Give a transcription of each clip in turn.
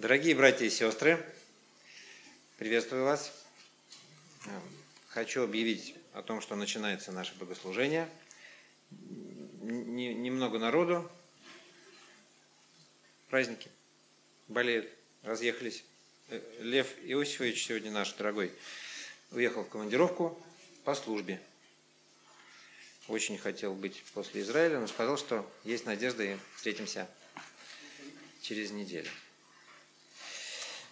Дорогие братья и сестры, приветствую вас. Хочу объявить о том, что начинается наше богослужение. Немного народу, праздники, болеют, разъехались. Э, Лев Иосифович, сегодня наш дорогой, уехал в командировку по службе. Очень хотел быть после Израиля, но сказал, что есть надежда и встретимся через неделю.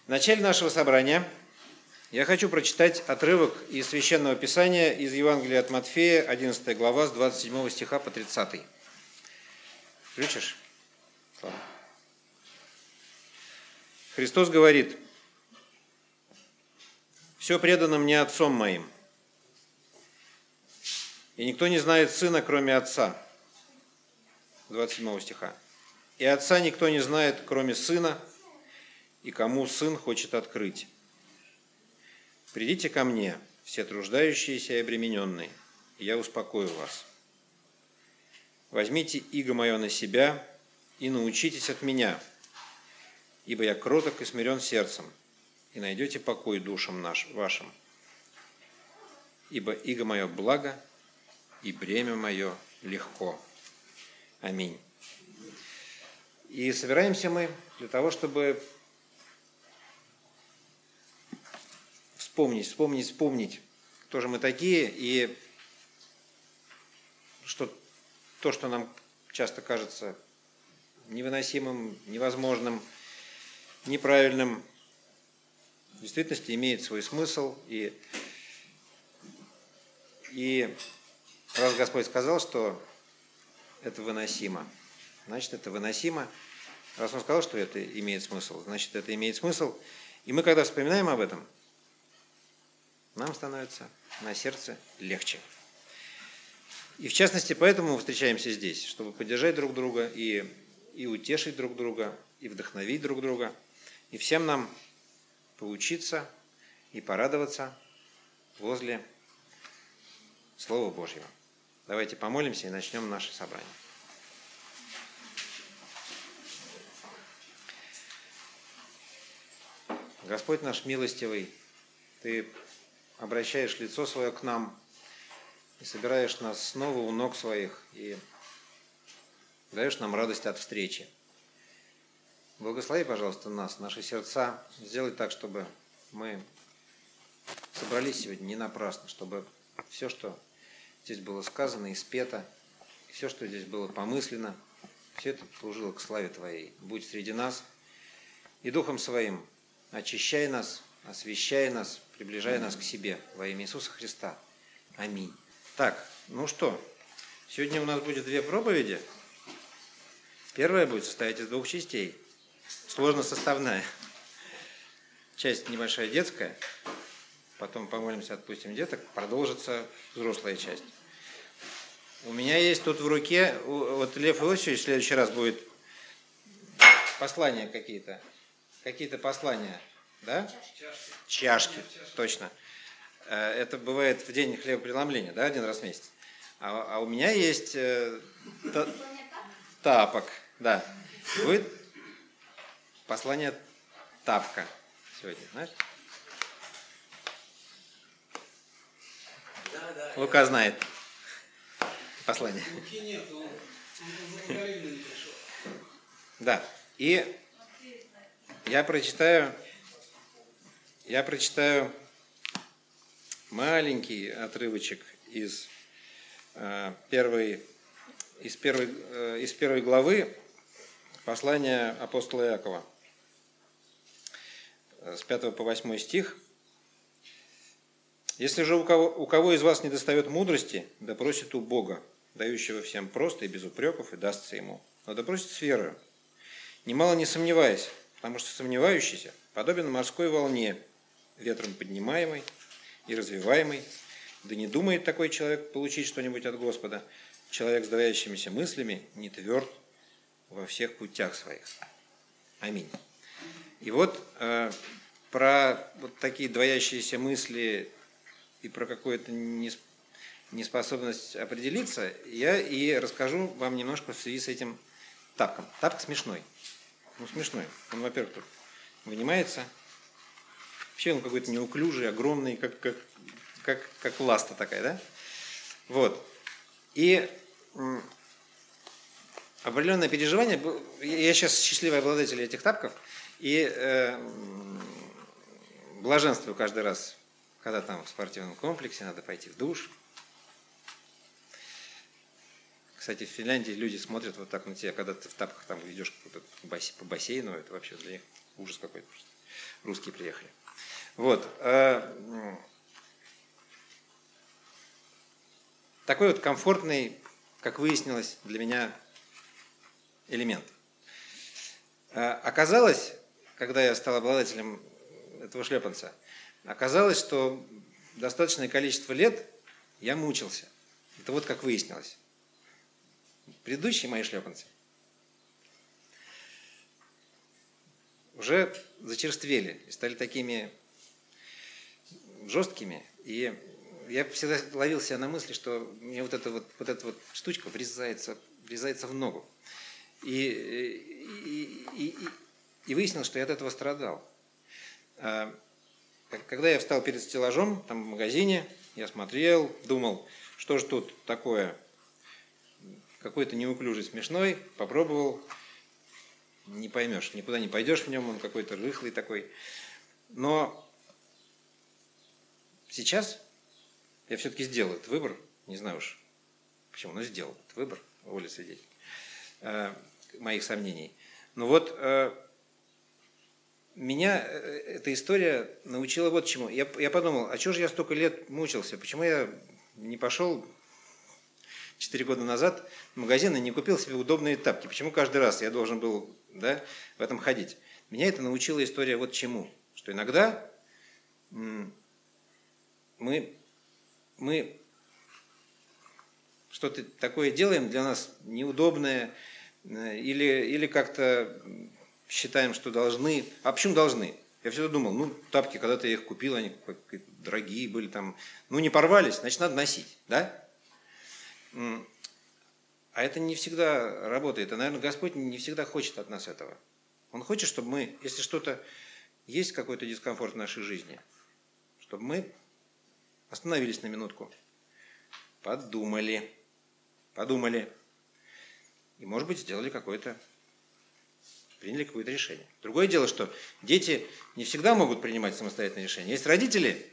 В начале нашего собрания я хочу прочитать отрывок из Священного Писания из Евангелия от Матфея, 11 глава, с 27 стиха по 30. Включишь? Слава. Христос говорит, «Все предано мне Отцом моим, и никто не знает Сына, кроме Отца». 27 стиха. «И Отца никто не знает, кроме Сына, и кому Сын хочет открыть. Придите ко мне, все труждающиеся и обремененные, и я успокою вас. Возьмите иго мое на себя и научитесь от меня, ибо я кроток и смирен сердцем, и найдете покой душам наш, вашим. Ибо иго мое благо, и бремя мое легко. Аминь. И собираемся мы для того, чтобы вспомнить, вспомнить, вспомнить, кто же мы такие, и что то, что нам часто кажется невыносимым, невозможным, неправильным, в действительности имеет свой смысл. И, и раз Господь сказал, что это выносимо, значит, это выносимо. Раз Он сказал, что это имеет смысл, значит, это имеет смысл. И мы, когда вспоминаем об этом, нам становится на сердце легче. И в частности, поэтому мы встречаемся здесь, чтобы поддержать друг друга и, и утешить друг друга, и вдохновить друг друга, и всем нам поучиться и порадоваться возле Слова Божьего. Давайте помолимся и начнем наше собрание. Господь наш милостивый, Ты обращаешь лицо свое к нам и собираешь нас снова у ног своих и даешь нам радость от встречи. Благослови, пожалуйста, нас, наши сердца. Сделай так, чтобы мы собрались сегодня не напрасно, чтобы все, что здесь было сказано и спето, все, что здесь было помыслено, все это служило к славе Твоей. Будь среди нас и Духом Своим очищай нас, освящай нас, приближай нас к себе во имя Иисуса Христа. Аминь. Так, ну что, сегодня у нас будет две проповеди. Первая будет состоять из двух частей. Сложно составная. Часть небольшая детская, потом помолимся, отпустим деток, продолжится взрослая часть. У меня есть тут в руке, вот Лев Иосифович в следующий раз будет послания какие-то, какие-то послания да? Чашки. Чашки, точно. Э, это бывает в день хлебопреломления, да, один раз в месяц. А, а у меня есть э, та, тапок, да. Будет послание тапка сегодня, знаешь? Да, да. Лука знает послание. Луки нет, он, он Да. И я прочитаю я прочитаю маленький отрывочек из э, первой, из первой, э, из первой главы послания апостола Иакова с 5 по 8 стих. «Если же у кого, у кого из вас не достает мудрости, да у Бога, дающего всем просто и без упреков, и дастся ему. Но да с верою, немало не сомневаясь, потому что сомневающийся подобен морской волне, ветром поднимаемый и развиваемый. Да не думает такой человек получить что-нибудь от Господа. Человек с двоящимися мыслями не тверд во всех путях своих. Аминь. И вот э, про вот такие двоящиеся мысли и про какую-то неспособность определиться, я и расскажу вам немножко в связи с этим тапком. Тапок смешной. Ну, смешной. Он, во-первых, тут вынимается. Вообще он какой-то неуклюжий, огромный, как, как, как, как ласта такая, да? Вот. И определенное переживание, я сейчас счастливый обладатель этих тапков, и э, блаженствую каждый раз, когда там в спортивном комплексе надо пойти в душ. Кстати, в Финляндии люди смотрят вот так на тебя, когда ты в тапках там идешь по бассейну, это вообще для них ужас какой-то. Русские приехали. Вот. Э, такой вот комфортный, как выяснилось, для меня элемент. Э, оказалось, когда я стал обладателем этого шлепанца, оказалось, что достаточное количество лет я мучился. Это вот как выяснилось. Предыдущие мои шлепанцы уже зачерствели и стали такими жесткими. И я всегда ловил себя на мысли, что мне вот эта вот, вот эта вот штучка врезается, врезается в ногу. И, и, и, и, выяснилось, что я от этого страдал. А, когда я встал перед стеллажом, там в магазине, я смотрел, думал, что же тут такое, какой-то неуклюжий, смешной, попробовал, не поймешь, никуда не пойдешь в нем, он какой-то рыхлый такой. Но сейчас я все-таки сделал этот выбор, не знаю уж почему, но сделал этот выбор, воля свидетель, э, моих сомнений. Но вот э, меня э, эта история научила вот чему. Я, я подумал, а что же я столько лет мучился? Почему я не пошел 4 года назад в магазин и не купил себе удобные тапки? Почему каждый раз я должен был да, в этом ходить? Меня это научила история вот чему. Что иногда мы, мы что-то такое делаем для нас неудобное, э, или, или как-то считаем, что должны. А почему должны? Я всегда думал, ну, тапки, когда-то я их купил, они дорогие были там. Ну, не порвались, значит, надо носить, да? А это не всегда работает. И, наверное, Господь не всегда хочет от нас этого. Он хочет, чтобы мы, если что-то есть какой-то дискомфорт в нашей жизни, чтобы мы Остановились на минутку. Подумали. Подумали. И, может быть, сделали какое-то, приняли какое-то решение. Другое дело, что дети не всегда могут принимать самостоятельные решения. Есть родители,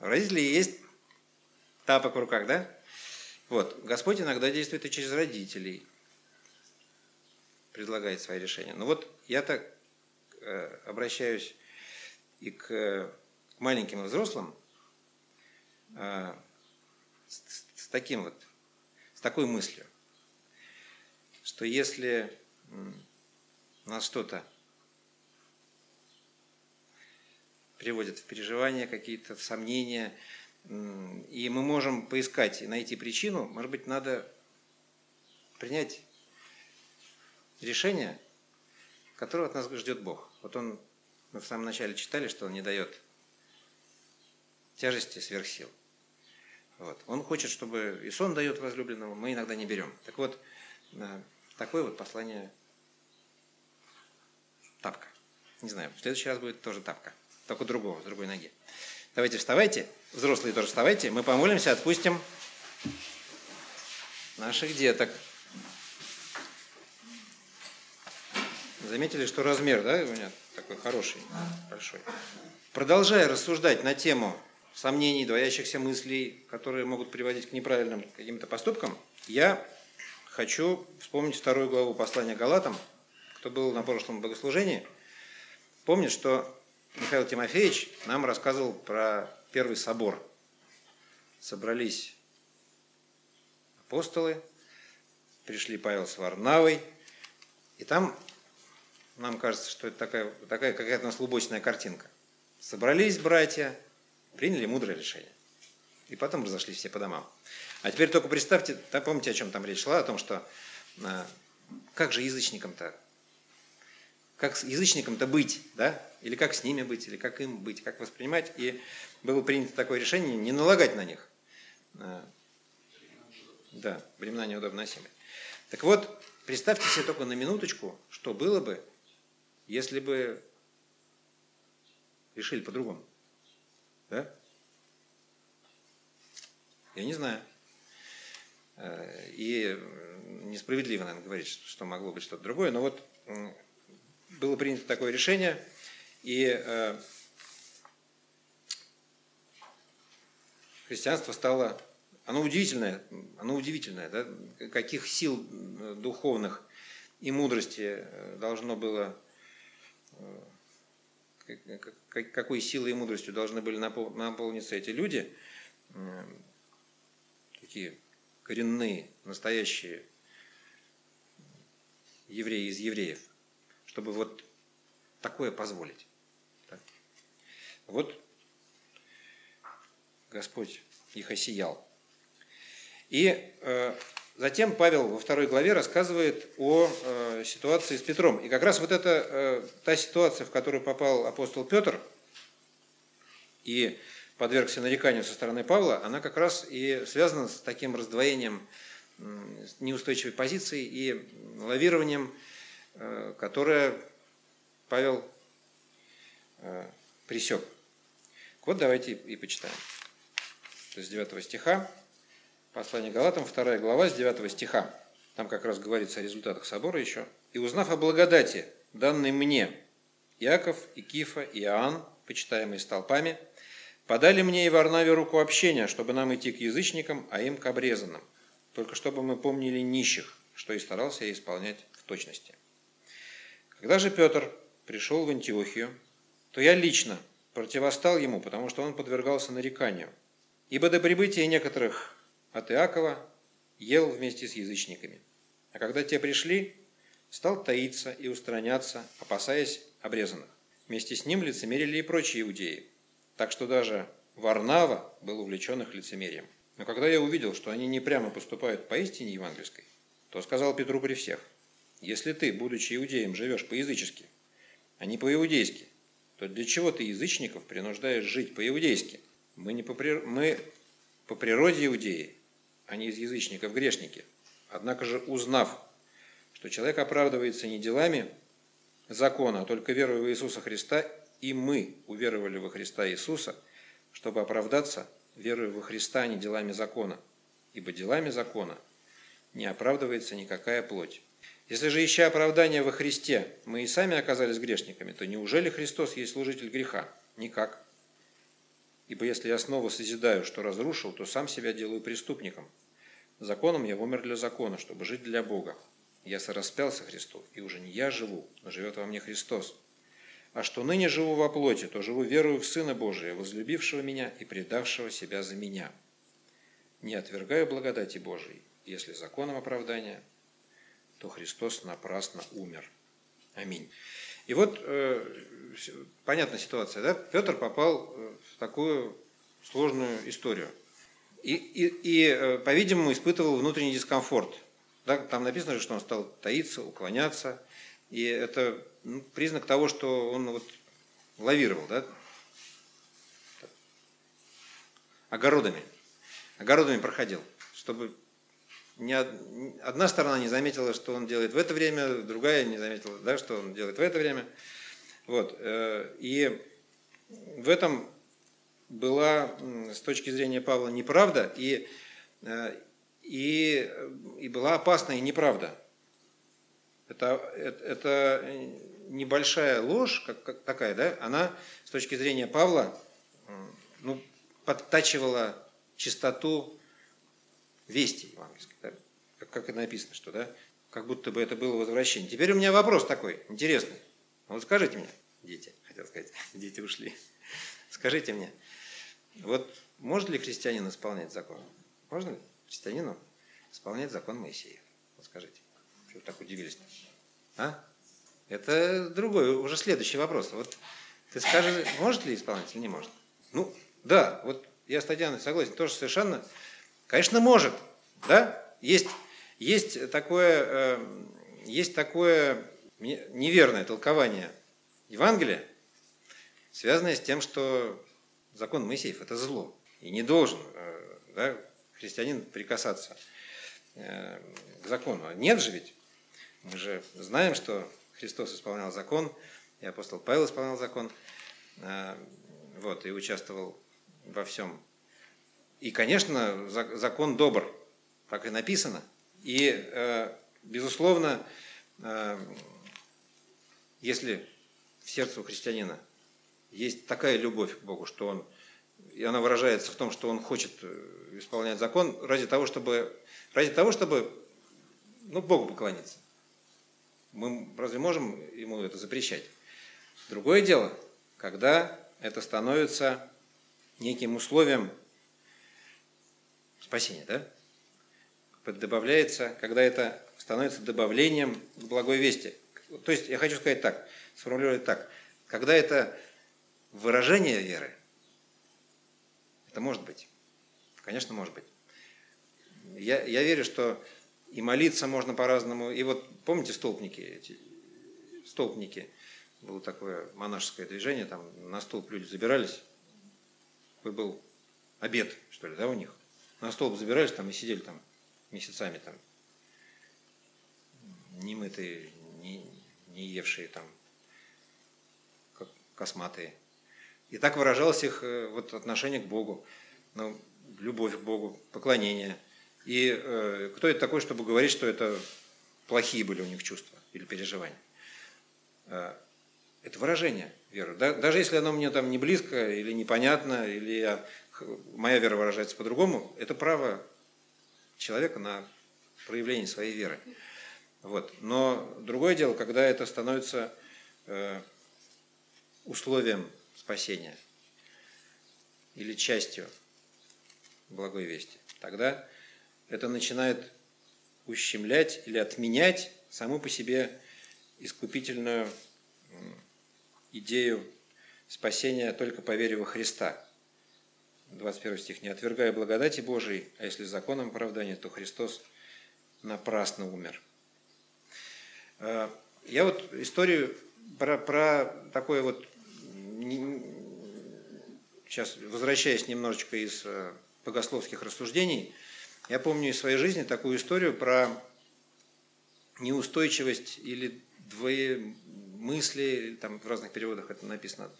у родителей есть тапок в руках, да? Вот. Господь иногда действует и через родителей. Предлагает свои решения. Но вот я так э, обращаюсь и к, к маленьким и взрослым, Э, с, с таким вот, с такой мыслью, что если нас что-то приводит в переживания какие-то, в сомнения, и мы можем поискать и найти причину, может быть, надо принять решение, которого от нас ждет Бог. Вот он, мы в самом начале читали, что он не дает тяжести сверх сил. Вот. Он хочет, чтобы и сон дает возлюбленному, мы иногда не берем. Так вот, э, такое вот послание тапка. Не знаю, в следующий раз будет тоже тапка, только другого, с другой ноги. Давайте вставайте, взрослые тоже вставайте, мы помолимся, отпустим наших деток. Заметили, что размер, да, у меня такой хороший, большой. Продолжая рассуждать на тему сомнений, двоящихся мыслей, которые могут приводить к неправильным каким-то поступкам, я хочу вспомнить вторую главу послания Галатам. Кто был на прошлом богослужении, помнит, что Михаил Тимофеевич нам рассказывал про первый собор. Собрались апостолы, пришли Павел с Варнавой, и там нам кажется, что это такая, такая какая-то у нас лубочная картинка. Собрались братья, приняли мудрое решение. И потом разошлись все по домам. А теперь только представьте, помните, о чем там речь шла, о том, что а, как же язычникам-то, как с язычникам-то быть, да? Или как с ними быть, или как им быть, как воспринимать. И было принято такое решение не налагать на них. А, да, времена неудобносимые. Так вот, представьте себе только на минуточку, что было бы, если бы решили по-другому? Да? Я не знаю. Э, и несправедливо, наверное, говорить, что могло быть что-то другое, но вот было принято такое решение, и э, христианство стало, оно удивительное, оно удивительное, да? каких сил духовных и мудрости должно было, какой силой и мудростью должны были наполниться эти люди, такие коренные, настоящие евреи из евреев, чтобы вот такое позволить. Так. Вот Господь их осиял. И э, затем Павел во второй главе рассказывает о э, ситуации с Петром. И как раз вот это э, та ситуация, в которую попал апостол Петр, и подвергся нареканию со стороны Павла, она как раз и связана с таким раздвоением неустойчивой позиции и лавированием, э, которое Павел э, присек. Вот давайте и почитаем. То есть с 9 стиха, послание Галатам, 2 глава, с 9 стиха. Там как раз говорится о результатах собора еще. «И узнав о благодати, данной мне, Иаков, и Кифа, и Иоанн, почитаемые столпами, Подали мне и Варнаве руку общения, чтобы нам идти к язычникам, а им к обрезанным, только чтобы мы помнили нищих, что и старался я исполнять в точности. Когда же Петр пришел в Антиохию, то я лично противостал ему, потому что он подвергался нареканию. Ибо до прибытия некоторых от Иакова ел вместе с язычниками. А когда те пришли, стал таиться и устраняться, опасаясь обрезанных. Вместе с ним лицемерили и прочие иудеи, так что даже Варнава был увлечен их лицемерием. Но когда я увидел, что они не прямо поступают по истине евангельской, то сказал Петру при всех, если ты, будучи иудеем, живешь по-язычески, а не по-иудейски, то для чего ты язычников принуждаешь жить по-иудейски? Мы, не по, мы по природе иудеи, а не из язычников грешники. Однако же, узнав, что человек оправдывается не делами закона, а только верой в Иисуса Христа и мы уверовали во Христа Иисуса, чтобы оправдаться верой во Христа, а не делами закона. Ибо делами закона не оправдывается никакая плоть. Если же, ища оправдания во Христе, мы и сами оказались грешниками, то неужели Христос есть служитель греха? Никак. Ибо если я снова созидаю, что разрушил, то сам себя делаю преступником. Законом я умер для закона, чтобы жить для Бога. Я сораспялся Христу, и уже не я живу, но живет во мне Христос. А что ныне живу во плоти, то живу верою в Сына Божия, возлюбившего меня и предавшего себя за меня. Не отвергаю благодати Божией, если законом оправдания, то Христос напрасно умер. Аминь. И вот понятная ситуация, да? Петр попал э, в такую сложную историю. И, и, и э, по-видимому, испытывал внутренний дискомфорт. Да? Там написано же, что он стал таиться, уклоняться. И это ну, признак того, что он вот лавировал, да? Огородами. Огородами проходил, чтобы ни одна сторона не заметила, что он делает в это время, другая не заметила, да, что он делает в это время. Вот. Э, и в этом была с точки зрения Павла неправда, и, э, и, и была опасная неправда. Это, это, это небольшая ложь, как, как такая, да, она с точки зрения Павла ну, подтачивала чистоту вести евангельской. Да? Как, как это написано, что да, как будто бы это было возвращение. Теперь у меня вопрос такой, интересный. Вот скажите мне, дети, хотел сказать, дети ушли. Скажите мне, вот может ли христианин исполнять закон? Можно ли христианину исполнять закон Моисея? Вот скажите. Вы так удивились? А? Это другой, уже следующий вопрос. Вот ты скажешь, может ли исполнять или не может? Ну, да, вот я с Татьяной согласен, тоже совершенно, конечно, может, да? Есть, есть такое, э, есть такое неверное толкование Евангелия, связанное с тем, что закон Моисеев – это зло, и не должен э, да, христианин прикасаться э, к закону. Нет же ведь, мы же знаем, что Христос исполнял закон, и апостол Павел исполнял закон. вот, и участвовал во всем. И, конечно, закон добр, так и написано. И, безусловно, если в сердце у христианина есть такая любовь к Богу, что он, и она выражается в том, что он хочет э, исполнять закон ради того, чтобы, ради того, чтобы ну, Богу поклониться. Мы разве можем ему это запрещать? Другое дело, когда это становится неким условием спасения, да? Добавляется, когда это становится добавлением к благой вести. То есть я хочу сказать так, сформулировать так. Когда это выражение веры, это может быть. Конечно, может быть. Я, я верю, что и молиться можно по-разному. И вот помните столпники, эти, столпники, было такое монашеское движение, там на столб люди забирались, такой был обед, что ли, да, у них. На столб забирались там и сидели там месяцами там, немытые, не, не евшие там, как косматые. И так выражалось их э, вот отношение к Богу, ну, любовь к Богу, поклонение. И э, кто это такой, чтобы говорить, что это плохие были у них чувства или переживания? Э, это выражение веры. Да, даже если оно мне там не близко или непонятно, или я, моя вера выражается по-другому, это право человека на проявление своей веры. Вот. Но другое дело, когда это становится э, условием спасения или частью благой вести, тогда это начинает ущемлять или отменять саму по себе искупительную идею спасения только по вере во Христа. 21 стих. «Не отвергая благодати Божией, а если законом оправдания, то Христос напрасно умер». Э, я вот историю про, про такое вот, сейчас возвращаясь немножечко из э, богословских рассуждений, я помню из своей жизни такую историю про неустойчивость или двоемыслие, там в разных переводах это написано,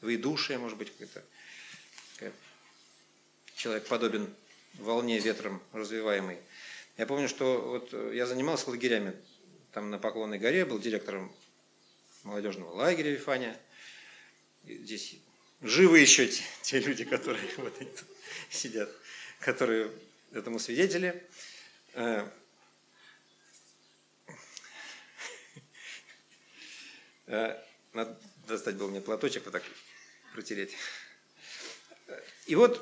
двоедушие, может быть, какое-то. Человек подобен волне ветром развиваемой. Я помню, что вот я занимался лагерями там на Поклонной горе, был директором молодежного лагеря Вифания. Здесь живы еще те, те люди, которые вот сидят, которые этому свидетели. Э, э, надо достать был мне платочек, вот так протереть. И вот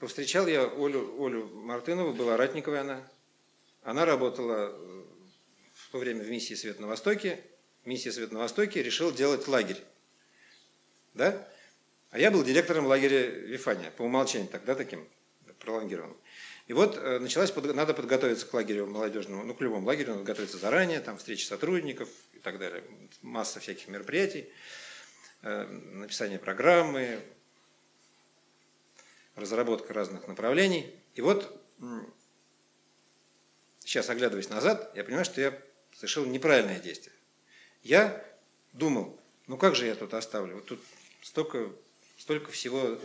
повстречал я Олю, Олю Мартынову, была Ратниковая она, она работала э, в то время в миссии «Свет на Востоке». Миссия «Свет на Востоке» решила делать лагерь. Да? А я был директором лагеря Вифания, по умолчанию тогда таким пролонгированным. И вот э, началась, надо подготовиться к лагерю молодежному, ну, к любому лагерю, надо готовиться заранее, там встречи сотрудников и так далее, масса всяких мероприятий, э, написание программы, разработка разных направлений. И вот сейчас оглядываясь назад, я понимаю, что я совершил неправильное действие. Я думал, ну как же я тут оставлю? Вот тут столько, столько всего...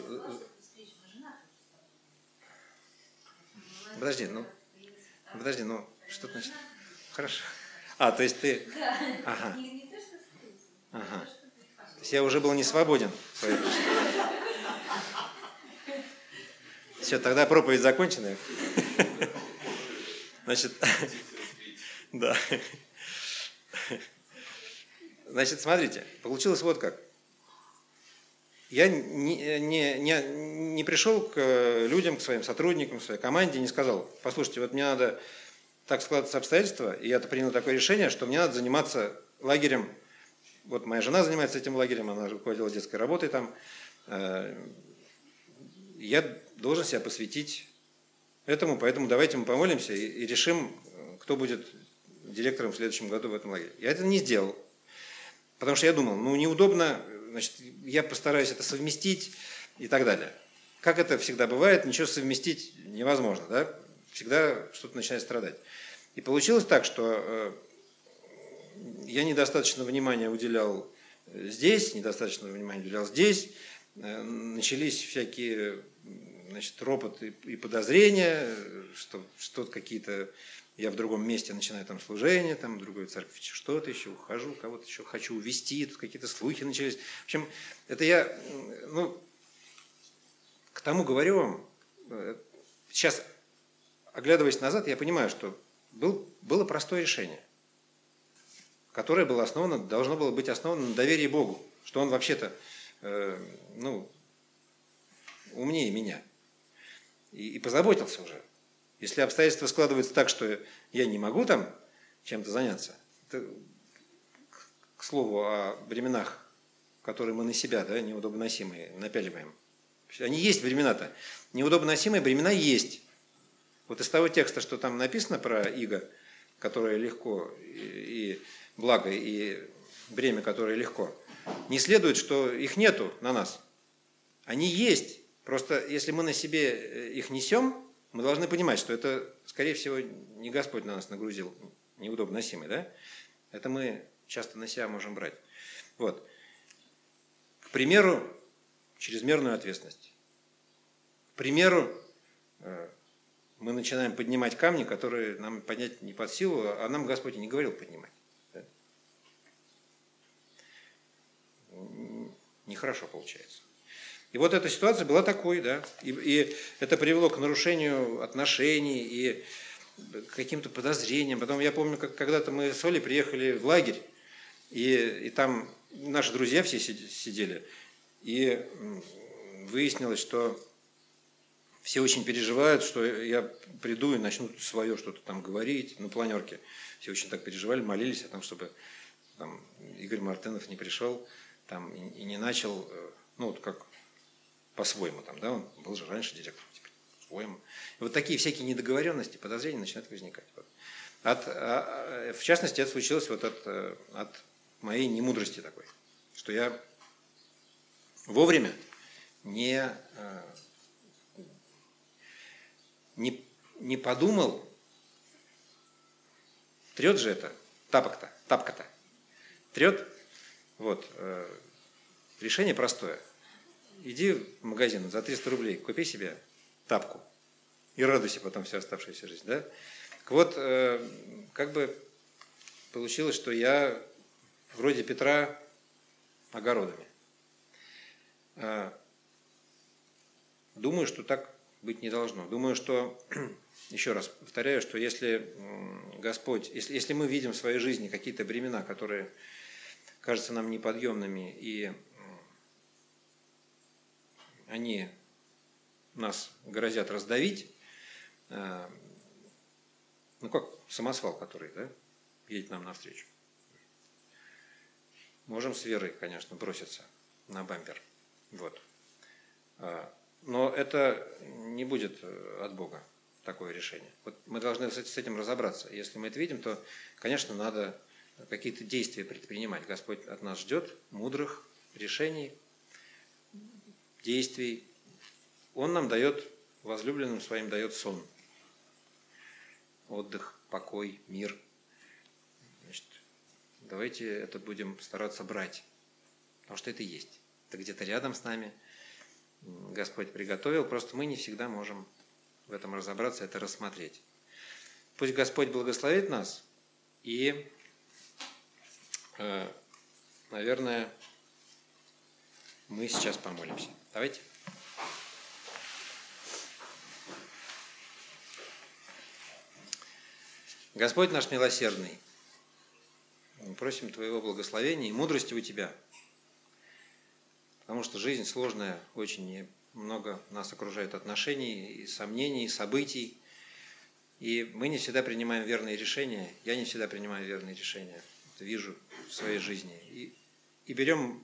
Подожди, ну, подожди, ну, что значит? Хорошо. А, то есть ты... Ага. Ага. То есть я уже был не свободен. Все, тогда проповедь закончена. Значит, да. Значит, смотрите, получилось вот как. Я не, не, не, не пришел к людям, к своим сотрудникам, к своей команде, не сказал, послушайте, вот мне надо так складываться обстоятельства, и я принял такое решение, что мне надо заниматься лагерем. Вот моя жена занимается этим лагерем, она руководила детской работой там. Э, я должен себя посвятить этому, поэтому давайте мы помолимся и, и решим, кто будет директором в следующем году в этом лагере. Я это не сделал, потому что я думал, ну неудобно, значит, я постараюсь это совместить и так далее. Как это всегда бывает, ничего совместить невозможно, да? Всегда что-то начинает страдать. И получилось так, что э, я недостаточно внимания уделял здесь, недостаточно внимания уделял здесь, э, начались всякие значит, ропот и подозрения, что что-то какие-то я в другом месте начинаю там служение, там в другой церкви что-то еще, ухожу, кого-то еще хочу увести, тут какие-то слухи начались. В общем, это я, ну, к тому говорю вам, э, сейчас, оглядываясь назад, я понимаю, что был, было простое решение, которое было основано, должно было быть основано на доверии Богу, что Он вообще-то, э, ну, умнее меня. И, и позаботился уже. Если обстоятельства складываются так, что я не могу там чем-то заняться, это, к слову о временах, которые мы на себя, да, неудобносимые, напяливаем. Они есть времена-то. Неудобносимые времена есть. Вот из того текста, что там написано про иго, которое легко, и, и благо, и бремя, которое легко, не следует, что их нету на нас. Они есть. Просто если мы на себе э, их несем, мы должны понимать, что это, скорее всего, не Господь на нас нагрузил, неудобно носимый, да? Это мы часто на себя можем брать. Вот. К примеру, чрезмерную ответственность. К примеру, э, мы начинаем поднимать камни, которые нам поднять не под силу, а нам Господь не говорил поднимать. Да? Нехорошо получается. И вот эта ситуация была такой, да, и, и это привело к нарушению отношений и к каким-то подозрениям. Потом я помню, как когда-то мы с Олей приехали в лагерь, и, и там наши друзья все сидели, и выяснилось, что все очень переживают, что я приду и начну свое что-то там говорить на планерке. Все очень так переживали, молились о том, чтобы там, Игорь Мартынов не пришел там, и, и не начал, э, ну вот как по-своему там, да, он был же раньше директором, теперь по-своему. Вот такие всякие недоговоренности, подозрения начинают возникать. Вот. От, а, а, в частности, это случилось вот от, э, от моей немудрости такой, что я вовремя не, э, не, не подумал, трет же это, тапок-то, тапка-то, трет, вот, э, решение простое – иди в магазин за 300 рублей, купи себе тапку и радуйся потом всю оставшуюся жизнь. Да? Вот э, как бы получилось, что я вроде Петра огородами. Э, думаю, что так быть не должно. Думаю, что, еще раз повторяю, что если Господь, если, если мы видим в своей жизни какие-то бремена, которые кажутся нам неподъемными и они нас грозят раздавить, э, ну как самосвал, который да, едет нам навстречу. Можем с верой, конечно, броситься на бампер. Вот. Э, но это не будет э, от Бога такое решение. Вот мы должны с этим разобраться. Если мы это видим, то, конечно, надо какие-то действия предпринимать. Господь от нас ждет мудрых решений, действий. Он нам дает, возлюбленным своим дает сон, отдых, покой, мир. Значит, давайте это будем стараться брать, потому что это есть. Это где-то рядом с нами. Господь приготовил, просто мы не всегда можем в этом разобраться, это рассмотреть. Пусть Господь благословит нас и, э, наверное, мы сейчас помолимся. Давайте. Господь наш милосердный, мы просим Твоего благословения и мудрости у Тебя, потому что жизнь сложная, очень много нас окружает отношений, и сомнений, и событий, и мы не всегда принимаем верные решения, я не всегда принимаю верные решения, это вижу в своей жизни, и, и берем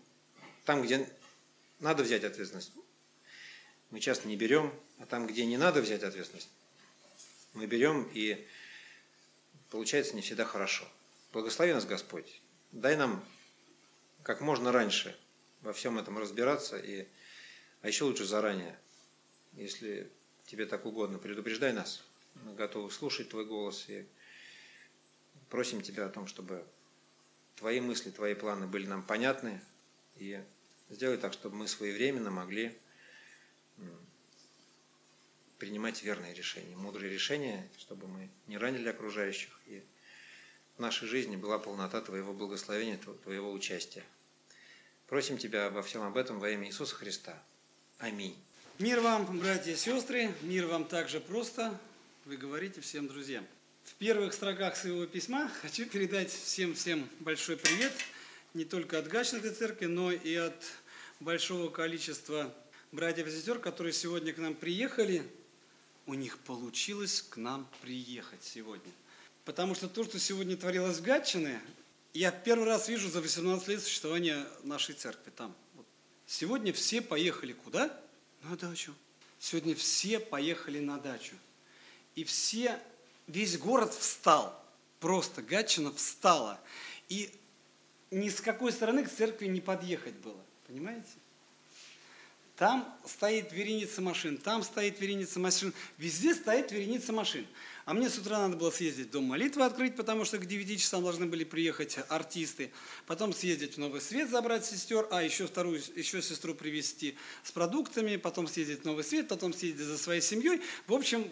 там, где надо взять ответственность, мы часто не берем, а там, где не надо взять ответственность, мы берем, и получается не всегда хорошо. Благослови нас Господь, дай нам как можно раньше во всем этом разбираться, и, а еще лучше заранее, если тебе так угодно, предупреждай нас. Мы готовы слушать Твой голос и просим Тебя о том, чтобы Твои мысли, Твои планы были нам понятны. И сделай так, чтобы мы своевременно могли принимать верные решения, мудрые решения, чтобы мы не ранили окружающих, и в нашей жизни была полнота Твоего благословения, Твоего участия. Просим Тебя обо всем об этом во имя Иисуса Христа. Аминь. Мир вам, братья и сестры, мир вам также просто, вы говорите всем друзьям. В первых строках своего письма хочу передать всем-всем большой привет, не только от Гачной церкви, но и от большого количества братьев и сестер, которые сегодня к нам приехали у них получилось к нам приехать сегодня. Потому что то, что сегодня творилось в Гатчине, я первый раз вижу за 18 лет существования нашей церкви там. Сегодня все поехали куда? На дачу. Сегодня все поехали на дачу. И все, весь город встал. Просто Гатчина встала. И ни с какой стороны к церкви не подъехать было. Понимаете? Там стоит вереница машин, там стоит вереница машин, везде стоит вереница машин. А мне с утра надо было съездить в дом молитвы открыть, потому что к 9 часам должны были приехать артисты. Потом съездить в Новый Свет, забрать сестер, а еще вторую, еще сестру привезти с продуктами, потом съездить в Новый Свет, потом съездить за своей семьей. В общем,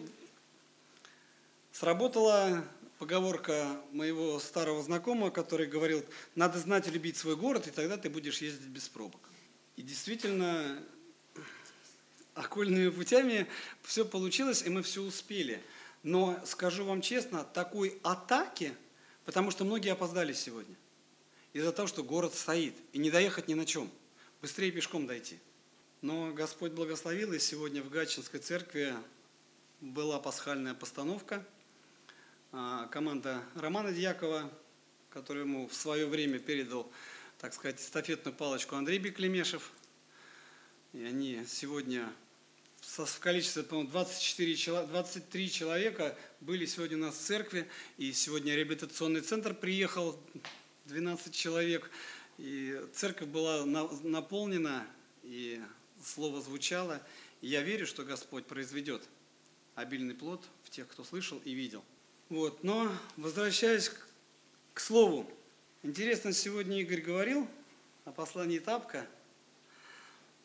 сработала поговорка моего старого знакомого, который говорил, надо знать и любить свой город, и тогда ты будешь ездить без пробок. И действительно, окольными путями все получилось, и мы все успели. Но скажу вам честно, такой атаки, потому что многие опоздали сегодня, из-за того, что город стоит, и не доехать ни на чем, быстрее пешком дойти. Но Господь благословил, и сегодня в Гатчинской церкви была пасхальная постановка. А, команда Романа Дьякова, который ему в свое время передал, так сказать, эстафетную палочку Андрей Беклемешев. И они сегодня в количестве, по-моему, 24, 23 человека были сегодня у нас в церкви, и сегодня реабилитационный центр приехал, 12 человек, и церковь была наполнена, и слово звучало, и я верю, что Господь произведет обильный плод в тех, кто слышал и видел. Вот, но возвращаясь к, к слову, интересно, сегодня Игорь говорил о послании Тапка –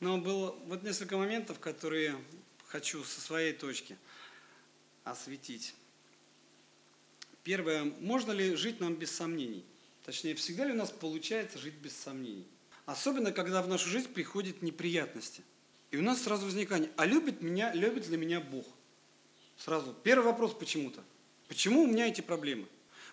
но было вот несколько моментов, которые хочу со своей точки осветить. Первое. Можно ли жить нам без сомнений? Точнее, всегда ли у нас получается жить без сомнений? Особенно, когда в нашу жизнь приходят неприятности. И у нас сразу возникает, а любит, меня, любит ли меня Бог? Сразу. Первый вопрос почему-то. Почему у меня эти проблемы?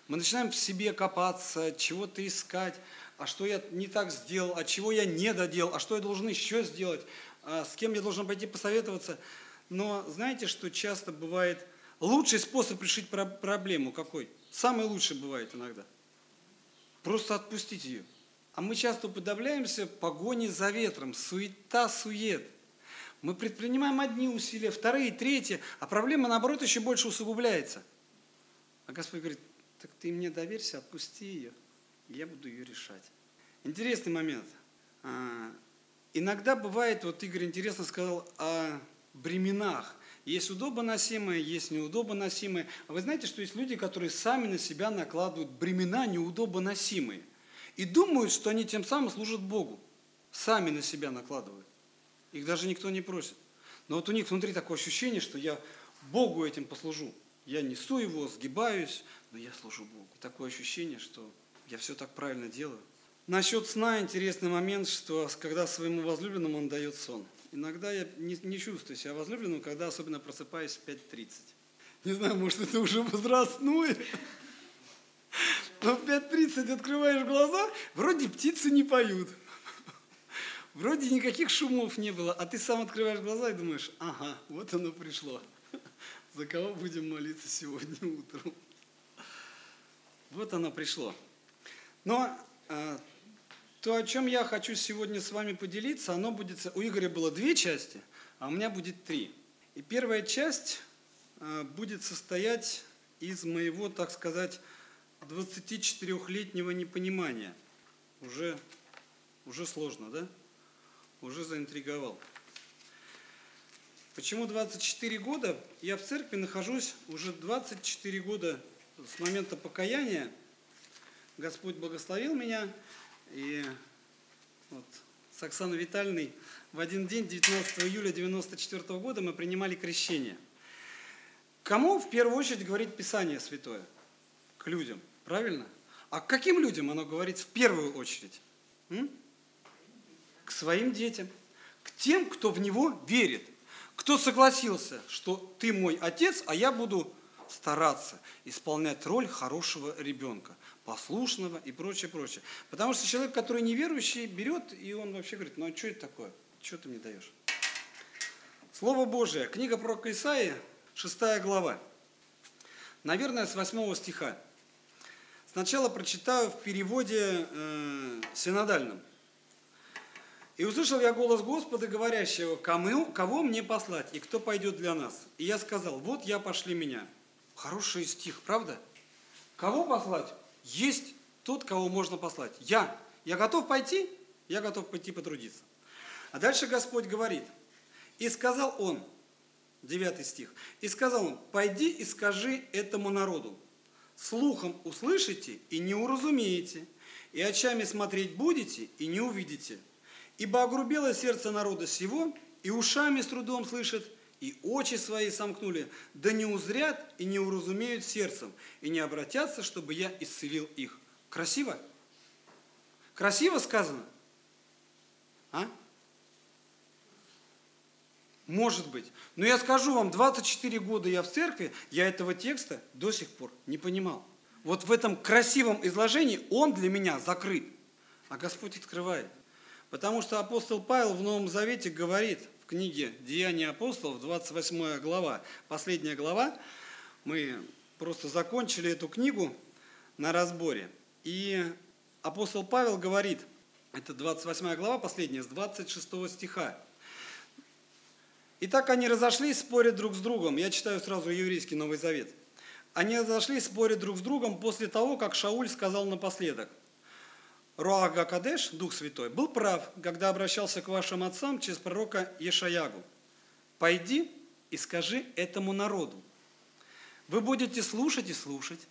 Мы начинаем в себе копаться, чего-то искать, а что я не так сделал, а чего я не доделал, а что я должен еще сделать, а с кем я должен пойти посоветоваться. Но знаете, что часто бывает лучший способ решить проблему какой? Самый лучший бывает иногда. Просто отпустить ее. А мы часто уподобляемся погоне за ветром, суета-сует. Мы предпринимаем одни усилия, вторые, третьи, а проблема, наоборот, еще больше усугубляется. А Господь говорит, так ты мне доверься, отпусти ее я буду ее решать. Интересный момент. А, иногда бывает, вот Игорь интересно сказал о бременах. Есть удобоносимые, есть неудобоносимые. А вы знаете, что есть люди, которые сами на себя накладывают бремена неудобоносимые. И думают, что они тем самым служат Богу. Сами на себя накладывают. Их даже никто не просит. Но вот у них внутри такое ощущение, что я Богу этим послужу. Я несу его, сгибаюсь, но я служу Богу. Такое ощущение, что я все так правильно делаю. Насчет сна интересный момент, что когда своему возлюбленному он дает сон. Иногда я не, не чувствую себя возлюбленным, когда особенно просыпаюсь в 5.30. Не знаю, может это уже возрастное. Но в 5.30 открываешь глаза, вроде птицы не поют. Вроде никаких шумов не было, а ты сам открываешь глаза и думаешь, ага, вот оно пришло. За кого будем молиться сегодня утром? Вот оно пришло. Но э, то, о чем я хочу сегодня с вами поделиться, оно будет... У Игоря было две части, а у меня будет три. И первая часть э, будет состоять из моего, так сказать, 24-летнего непонимания. Уже, уже сложно, да? Уже заинтриговал. Почему 24 года? Я в церкви нахожусь уже 24 года с момента покаяния Господь благословил меня, и вот с Оксаной Витальной в один день, 19 июля 1994 года, мы принимали крещение. Кому в первую очередь говорит Писание Святое? К людям, правильно? А к каким людям оно говорит в первую очередь? М? К своим детям, к тем, кто в него верит, кто согласился, что ты мой отец, а я буду стараться исполнять роль хорошего ребенка, послушного и прочее, прочее. Потому что человек, который неверующий, берет и он вообще говорит, ну а что это такое? Что ты мне даешь? Слово Божие, книга пророка Исаии, 6 глава. Наверное, с 8 стиха. Сначала прочитаю в переводе э, синодальном. «И услышал я голос Господа, говорящего, кому, кого мне послать, и кто пойдет для нас? И я сказал, вот я, пошли меня». Хороший стих, правда? Кого послать? Есть тот, кого можно послать. Я. Я готов пойти? Я готов пойти потрудиться. А дальше Господь говорит, и сказал он, 9 стих, и сказал он, пойди и скажи этому народу, слухом услышите и не уразумеете, и очами смотреть будете и не увидите. Ибо огрубело сердце народа сего, и ушами с трудом слышат, и очи свои сомкнули, да не узрят и не уразумеют сердцем, и не обратятся, чтобы я исцелил их. Красиво? Красиво сказано? А? Может быть. Но я скажу вам, 24 года я в церкви, я этого текста до сих пор не понимал. Вот в этом красивом изложении он для меня закрыт, а Господь открывает. Потому что апостол Павел в Новом Завете говорит – книге «Деяния апостолов», 28 глава, последняя глава. Мы просто закончили эту книгу на разборе. И апостол Павел говорит, это 28 глава, последняя, с 26 стиха. Итак, они разошлись, спорят друг с другом. Я читаю сразу еврейский Новый Завет. Они разошлись, спорят друг с другом после того, как Шауль сказал напоследок. Руага Кадеш, Дух Святой, был прав, когда обращался к вашим отцам через пророка Ешаягу. «Пойди и скажи этому народу, вы будете слушать и слушать,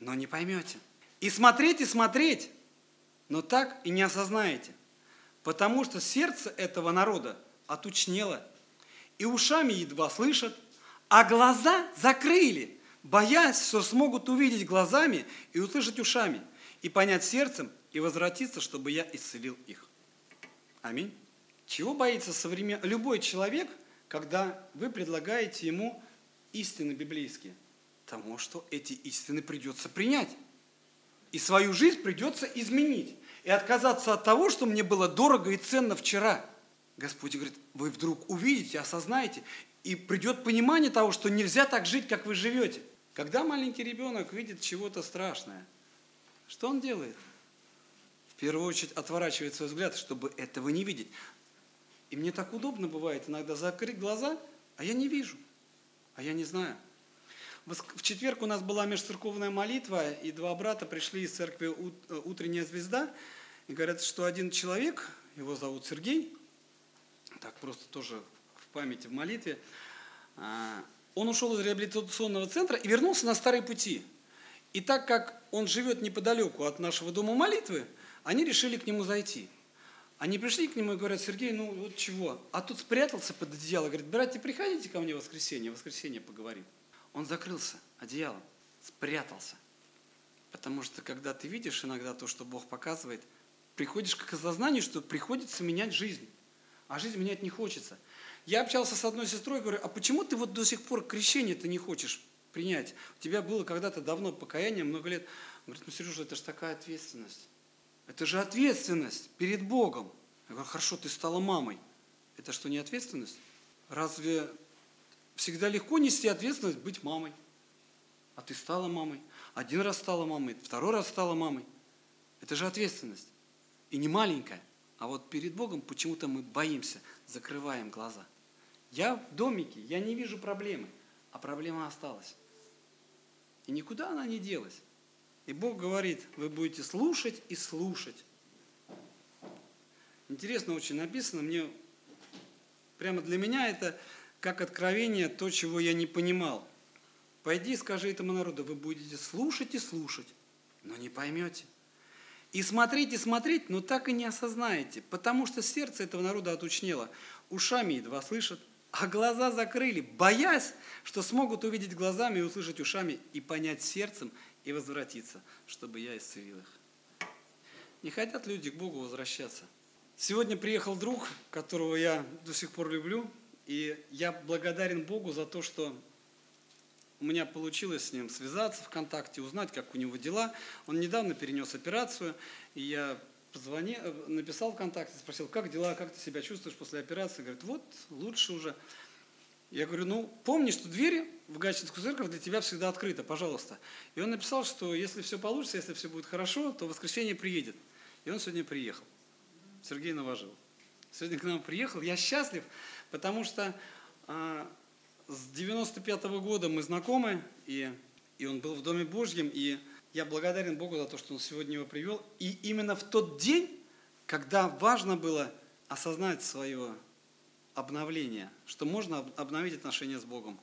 но не поймете. И смотреть и смотреть, но так и не осознаете. Потому что сердце этого народа отучнело, и ушами едва слышат, а глаза закрыли, боясь, что смогут увидеть глазами и услышать ушами, и понять сердцем, и возвратиться, чтобы я исцелил их. Аминь. Чего боится современ... любой человек, когда вы предлагаете ему истины библейские? Тому, что эти истины придется принять. И свою жизнь придется изменить. И отказаться от того, что мне было дорого и ценно вчера. Господь говорит, вы вдруг увидите, осознаете, и придет понимание того, что нельзя так жить, как вы живете. Когда маленький ребенок видит чего-то страшное, что он делает? В первую очередь отворачивает свой взгляд, чтобы этого не видеть. И мне так удобно бывает иногда закрыть глаза, а я не вижу, а я не знаю. В четверг у нас была межцерковная молитва, и два брата пришли из церкви э, «Утренняя звезда», и говорят, что один человек, его зовут Сергей, так просто тоже в памяти в молитве, а, он ушел из реабилитационного центра и вернулся на старые пути. И так как он живет неподалеку от нашего дома молитвы, они решили к нему зайти. Они пришли к нему и говорят, Сергей, ну вот чего? А тут спрятался под одеяло, говорит, братья, приходите ко мне в воскресенье, в воскресенье поговорим. Он закрылся одеялом, спрятался. Потому что когда ты видишь иногда то, что Бог показывает, приходишь к осознанию, что приходится менять жизнь. А жизнь менять не хочется. Я общался с одной сестрой, говорю, а почему ты вот до сих пор крещение ты не хочешь принять? У тебя было когда-то давно покаяние, много лет. Он говорит, ну, Сережа, это же такая ответственность. Это же ответственность перед Богом. Я говорю, хорошо, ты стала мамой. Это что, не ответственность? Разве всегда легко нести ответственность быть мамой? А ты стала мамой. Один раз стала мамой, второй раз стала мамой. Это же ответственность. И не маленькая. А вот перед Богом почему-то мы боимся, закрываем глаза. Я в домике, я не вижу проблемы, а проблема осталась. И никуда она не делась. И Бог говорит, вы будете слушать и слушать. Интересно очень написано, мне прямо для меня это как откровение то, чего я не понимал. Пойди и скажи этому народу, вы будете слушать и слушать, но не поймете. И смотреть, и смотреть, но так и не осознаете, потому что сердце этого народа отучнело. Ушами едва слышат, а глаза закрыли, боясь, что смогут увидеть глазами и услышать ушами, и понять сердцем, и возвратиться, чтобы я исцелил их. Не хотят люди к Богу возвращаться. Сегодня приехал друг, которого я до сих пор люблю, и я благодарен Богу за то, что у меня получилось с ним связаться ВКонтакте, узнать, как у него дела. Он недавно перенес операцию, и я позвонил, написал ВКонтакте, спросил, как дела, как ты себя чувствуешь после операции. Говорит, вот, лучше уже. Я говорю, ну, помни, что двери в Гатчинскую церковь для тебя всегда открыта, пожалуйста. И он написал, что если все получится, если все будет хорошо, то в воскресенье приедет. И он сегодня приехал. Сергей Новожил. Сегодня к нам приехал. Я счастлив, потому что а, с 95 -го года мы знакомы, и, и он был в Доме Божьем, и я благодарен Богу за то, что он сегодня его привел. И именно в тот день, когда важно было осознать свое обновление, что можно обновить отношения с Богом,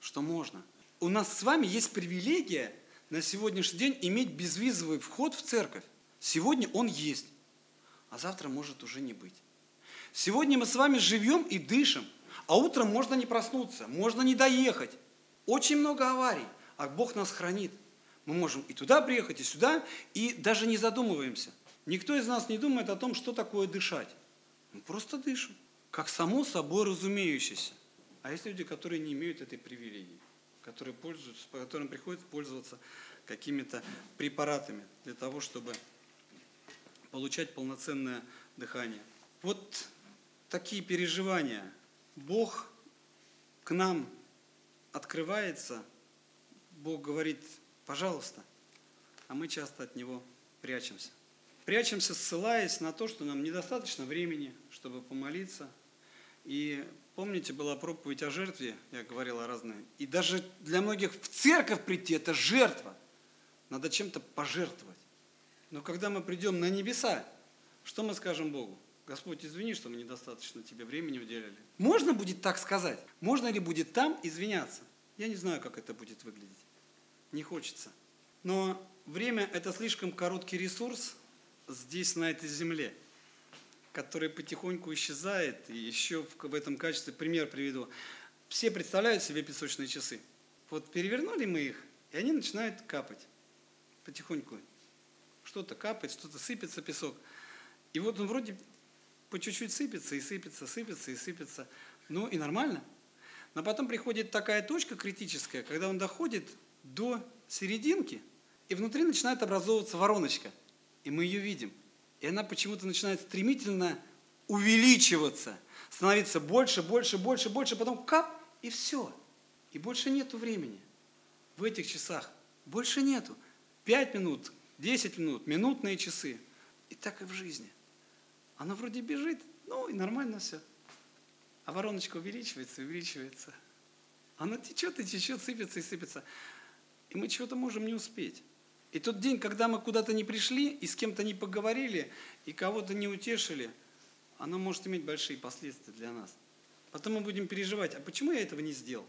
что можно. У нас с вами есть привилегия на сегодняшний день иметь безвизовый вход в церковь. Сегодня он есть, а завтра может уже не быть. Сегодня мы с вами живем и дышим – а утром можно не проснуться, можно не доехать. Очень много аварий, а Бог нас хранит. Мы можем и туда приехать, и сюда, и даже не задумываемся. Никто из нас не думает о том, что такое дышать. Мы просто дышим, как само собой разумеющееся. А есть люди, которые не имеют этой привилегии, которые пользуются, по которым приходится пользоваться какими-то препаратами для того, чтобы получать полноценное дыхание. Вот такие переживания – Бог к нам открывается, Бог говорит, пожалуйста, а мы часто от Него прячемся. Прячемся, ссылаясь на то, что нам недостаточно времени, чтобы помолиться. И помните, была проповедь о жертве, я говорил о разной. И даже для многих в церковь прийти – это жертва. Надо чем-то пожертвовать. Но когда мы придем на небеса, что мы скажем Богу? Господь, извини, что мы недостаточно тебе времени уделили. Можно будет так сказать? Можно ли будет там извиняться? Я не знаю, как это будет выглядеть. Не хочется. Но время – это слишком короткий ресурс здесь, на этой земле, который потихоньку исчезает. И еще в этом качестве пример приведу. Все представляют себе песочные часы. Вот перевернули мы их, и они начинают капать потихоньку. Что-то капает, что-то сыпется песок. И вот он вроде по чуть-чуть сыпется и сыпется, сыпется и сыпется. Ну и нормально. Но потом приходит такая точка критическая, когда он доходит до серединки, и внутри начинает образовываться вороночка. И мы ее видим. И она почему-то начинает стремительно увеличиваться, становиться больше, больше, больше, больше, потом кап, и все. И больше нету времени в этих часах. Больше нету. Пять минут, десять минут, минутные часы. И так и в жизни. Оно вроде бежит, ну и нормально все. А вороночка увеличивается, увеличивается. Она течет и течет, сыпется и сыпется. И мы чего-то можем не успеть. И тот день, когда мы куда-то не пришли, и с кем-то не поговорили, и кого-то не утешили, оно может иметь большие последствия для нас. Потом мы будем переживать, а почему я этого не сделал?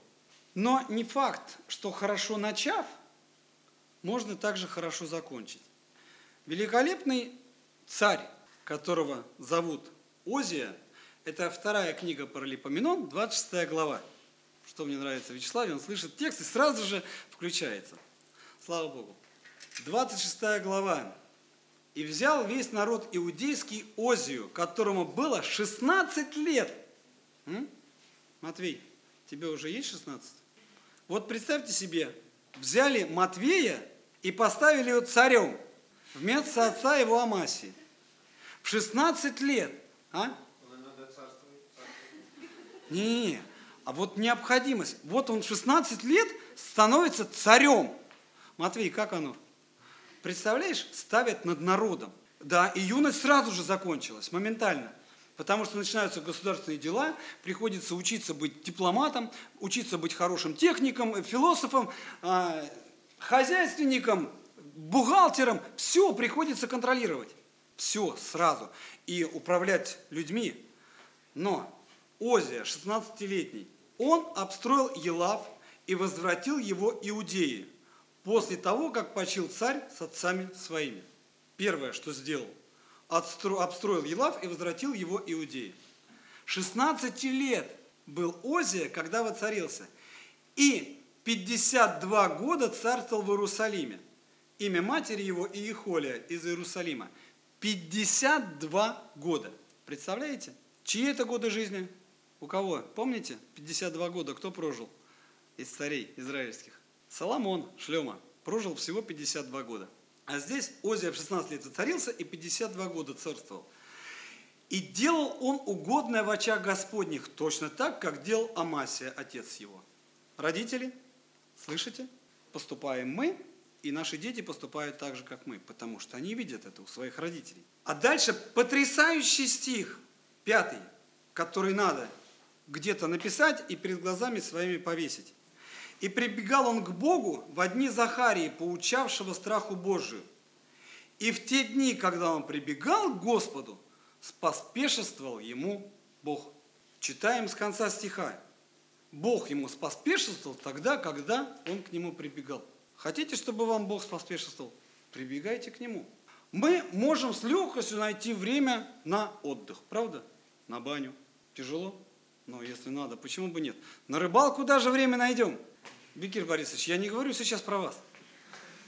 Но не факт, что хорошо начав, можно также хорошо закончить. Великолепный царь которого зовут Озия, это вторая книга Паралипоменон, 26 глава. Что мне нравится Вячеславе, он слышит текст и сразу же включается. Слава Богу. 26 глава. «И взял весь народ иудейский Озию, которому было 16 лет». М? Матвей, тебе уже есть 16? Вот представьте себе, взяли Матвея и поставили его царем вместо отца его Амасии. В 16 лет. А? Не-не-не. А вот необходимость. Вот он в 16 лет становится царем. Матвей, как оно? Представляешь, ставят над народом. Да, и юность сразу же закончилась, моментально. Потому что начинаются государственные дела, приходится учиться быть дипломатом, учиться быть хорошим техником, философом, а, хозяйственником, бухгалтером. Все приходится контролировать все сразу и управлять людьми. Но Озия, 16-летний, он обстроил Елав и возвратил его Иудеи после того, как почил царь с отцами своими. первое, что сделал, обстроил Елав и возвратил его Иудеи. 16 лет был Озия, когда воцарился. И 52 года царствовал в Иерусалиме. Имя матери его Иехолия из Иерусалима. 52 года. Представляете? Чьи это годы жизни? У кого? Помните? 52 года. Кто прожил из царей израильских? Соломон, Шлема, прожил всего 52 года. А здесь Озия в 16 лет царился и 52 года царствовал. И делал он угодное в очах Господних, точно так, как делал Амасия, отец его. Родители, слышите? Поступаем мы, и наши дети поступают так же, как мы, потому что они видят это у своих родителей. А дальше потрясающий стих, пятый, который надо где-то написать и перед глазами своими повесить. И прибегал он к Богу в дни Захарии, поучавшего страху Божию. И в те дни, когда он прибегал к Господу, споспешествовал ему Бог. Читаем с конца стиха. Бог ему споспешествовал тогда, когда он к нему прибегал. Хотите, чтобы вам Бог споспешествовал? Прибегайте к нему. Мы можем с легкостью найти время на отдых, правда? На баню. Тяжело? Но если надо, почему бы нет? На рыбалку даже время найдем. Бекир Борисович, я не говорю сейчас про вас.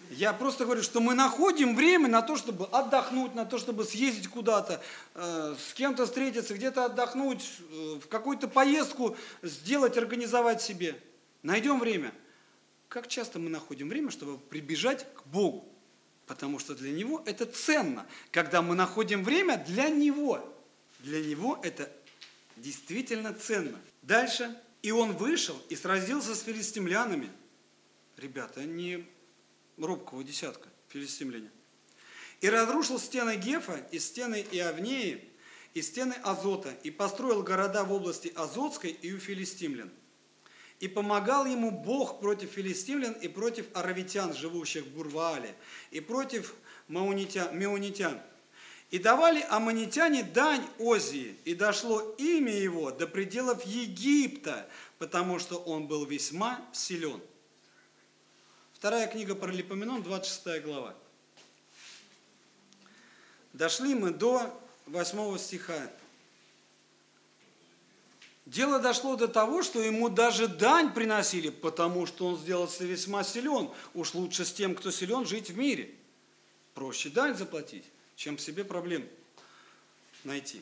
Я просто говорю, что мы находим время на то, чтобы отдохнуть, на то, чтобы съездить куда-то, э, с кем-то встретиться, где-то отдохнуть, э, в какую-то поездку сделать, организовать себе. Найдем время. Как часто мы находим время, чтобы прибежать к Богу? Потому что для Него это ценно, когда мы находим время для Него. Для Него это действительно ценно. Дальше. И он вышел и сразился с филистимлянами. Ребята, не робкого десятка, филистимляне. И разрушил стены Гефа, и стены Иавнеи, и стены Азота, и построил города в области Азотской и у филистимлян. И помогал ему Бог против филистимлян и против аравитян, живущих в Бурваале, и против маунитян, меунитян. И давали аммонитяне дань Озии, и дошло имя его до пределов Египта, потому что он был весьма силен. Вторая книга про Липоменон, 26 глава. Дошли мы до 8 стиха. Дело дошло до того, что ему даже дань приносили, потому что он сделался весьма силен. Уж лучше с тем, кто силен, жить в мире. Проще дань заплатить, чем себе проблем найти.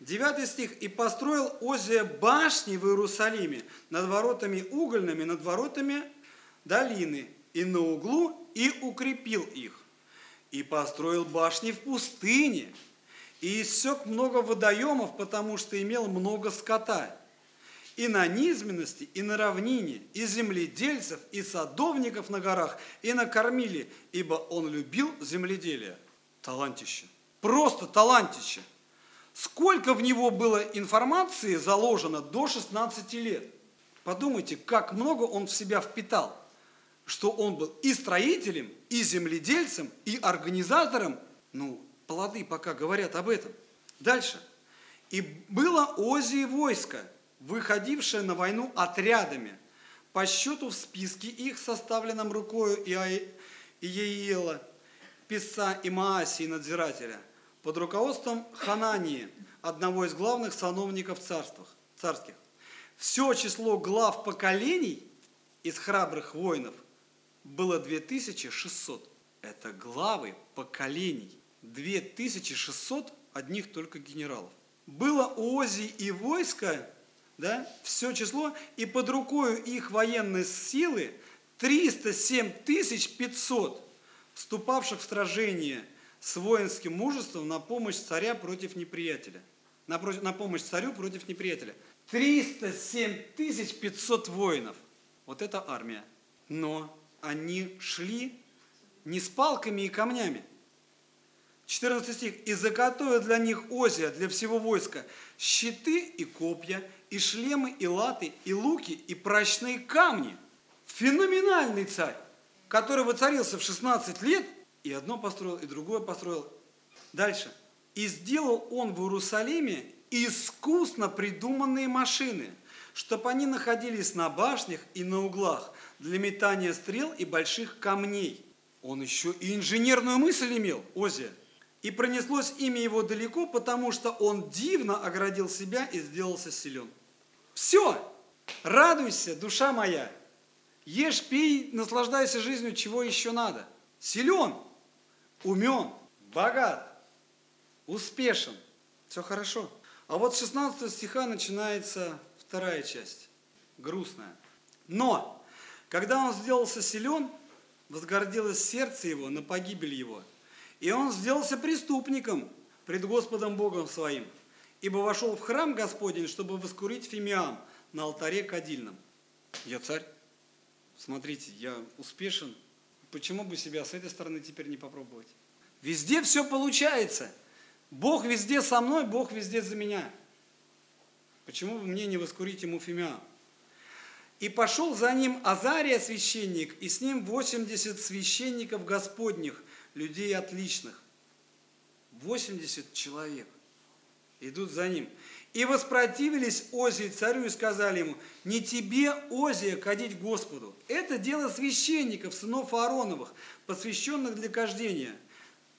Девятый стих. «И построил Озия башни в Иерусалиме над воротами угольными, над воротами долины, и на углу, и укрепил их. И построил башни в пустыне, и иссек много водоемов, потому что имел много скота. И на низменности, и на равнине, и земледельцев, и садовников на горах, и накормили, ибо он любил земледелие. Талантище. Просто талантище. Сколько в него было информации заложено до 16 лет. Подумайте, как много он в себя впитал что он был и строителем, и земледельцем, и организатором. Ну, плоды пока говорят об этом. Дальше. И было Озии войско, выходившее на войну отрядами, по счету в списке их, составленном рукою Иеила, писца и Маасии, надзирателя, под руководством Ханании, одного из главных сановников царствах, царских. Все число глав поколений из храбрых воинов было 2600. Это главы поколений. 2600 одних только генералов. Было у Ози и войско, да, все число, и под рукой их военной силы 307 500, вступавших в сражение с воинским мужеством на помощь царя против неприятеля. На, на помощь царю против неприятеля. 307 500 воинов. Вот это армия. Но они шли не с палками и камнями. 14 стих. «И заготовил для них Озия, для всего войска, щиты и копья, и шлемы, и латы, и луки, и прочные камни». Феноменальный царь, который воцарился в 16 лет, и одно построил, и другое построил. Дальше. «И сделал он в Иерусалиме искусно придуманные машины, чтобы они находились на башнях и на углах, для метания стрел и больших камней. он еще и инженерную мысль имел, Озия. И пронеслось имя его далеко, потому что он дивно оградил себя и сделался силен. Все, радуйся, душа моя, ешь, пей, наслаждайся жизнью, чего еще надо. Силен, умен, богат, успешен, все хорошо. А вот с 16 стиха начинается вторая часть, грустная. Но, когда он сделался силен, возгордилось сердце его на погибель его, и он сделался преступником пред Господом Богом своим, ибо вошел в храм Господень, чтобы воскурить фимиам на алтаре кадильном. Я царь, смотрите, я успешен, почему бы себя с этой стороны теперь не попробовать? Везде все получается. Бог везде со мной, Бог везде за меня. Почему бы мне не воскурить ему фимиам? И пошел за ним Азария священник, и с ним 80 священников господних, людей отличных. 80 человек идут за ним. И воспротивились Озии царю и сказали ему, не тебе, Озия, кадить Господу. Это дело священников, сынов Аароновых, посвященных для кождения.